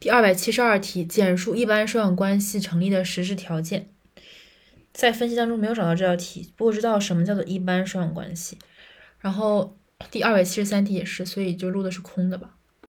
第二百七十二题简述一般收养关系成立的实施条件。在分析当中没有找到这道题不知道什么叫做一般收养关系。然后第二百七十三题也是所以就录的是空的吧。